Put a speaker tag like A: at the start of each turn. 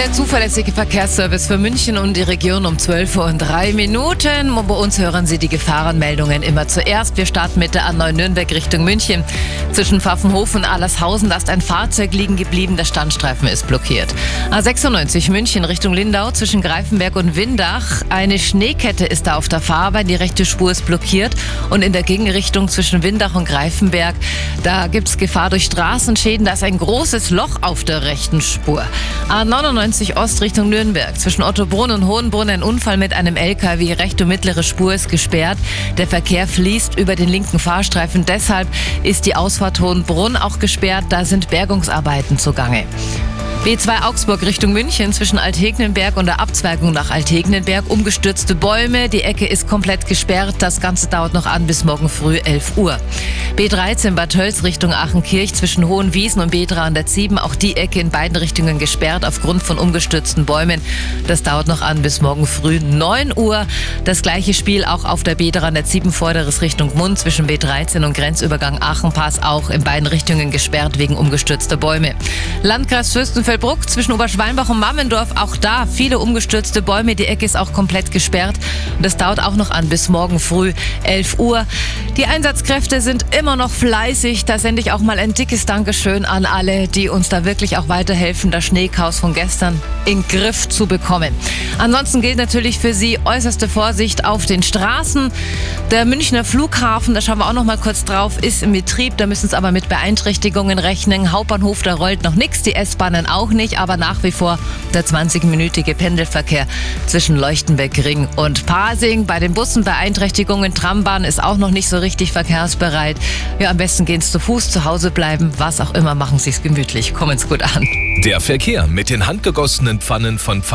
A: Der zuverlässige Verkehrsservice für München und die Region um 12 Uhr und 3 Minuten. Bei uns hören Sie die Gefahrenmeldungen immer zuerst. Wir starten mit der A9 Nürnberg Richtung München. Zwischen Pfaffenhofen und Allershausen ist ein Fahrzeug liegen geblieben. Der Standstreifen ist blockiert. A96 München Richtung Lindau zwischen Greifenberg und Windach. Eine Schneekette ist da auf der Fahrbahn. Die rechte Spur ist blockiert. Und in der Gegenrichtung zwischen Windach und Greifenberg, da gibt es Gefahr durch Straßenschäden. Da ist ein großes Loch auf der rechten Spur. A99 90 Ost Richtung Nürnberg. Zwischen Ottobrunn und Hohenbrunn ein Unfall mit einem LKW. Rechte und mittlere Spur ist gesperrt. Der Verkehr fließt über den linken Fahrstreifen. Deshalb ist die Ausfahrt Hohenbrunn auch gesperrt. Da sind Bergungsarbeiten zugange. B2 Augsburg Richtung München zwischen Althegnenberg und der Abzweigung nach Althegnenberg. Umgestürzte Bäume, die Ecke ist komplett gesperrt. Das Ganze dauert noch an bis morgen früh 11 Uhr. B13 Bad Tölz Richtung Aachenkirch zwischen Hohenwiesen und B3 an der Zieben. Auch die Ecke in beiden Richtungen gesperrt aufgrund von umgestürzten Bäumen. Das dauert noch an bis morgen früh 9 Uhr. Das gleiche Spiel auch auf der B3 an der Zieben Vorderes Richtung Mund zwischen B13 und Grenzübergang Aachenpass auch in beiden Richtungen gesperrt wegen umgestürzter Bäume. Landkreis Fürstenfeldbruck Völbruck zwischen Oberschweinbach und Mammendorf. Auch da viele umgestürzte Bäume. Die Ecke ist auch komplett gesperrt. Und das dauert auch noch an bis morgen früh 11 Uhr. Die Einsatzkräfte sind immer noch fleißig. Da sende ich auch mal ein dickes Dankeschön an alle, die uns da wirklich auch weiterhelfen, das Schneechaos von gestern in Griff zu bekommen. Ansonsten gilt natürlich für Sie äußerste Vorsicht auf den Straßen. Der Münchner Flughafen, da schauen wir auch noch mal kurz drauf, ist im Betrieb. Da müssen Sie aber mit Beeinträchtigungen rechnen. Hauptbahnhof, da rollt noch nichts. Die S-Bahnen auch nicht, aber nach wie vor der 20-minütige Pendelverkehr zwischen Leuchtenbeck Ring und Pasing. Bei den Bussen Beeinträchtigungen, Trambahn ist auch noch nicht so richtig verkehrsbereit. Ja, am besten gehen Sie zu Fuß, zu Hause bleiben, was auch immer, machen Sie es gemütlich. Kommen Sie gut an.
B: Der Verkehr mit den handgegossenen Pfannen von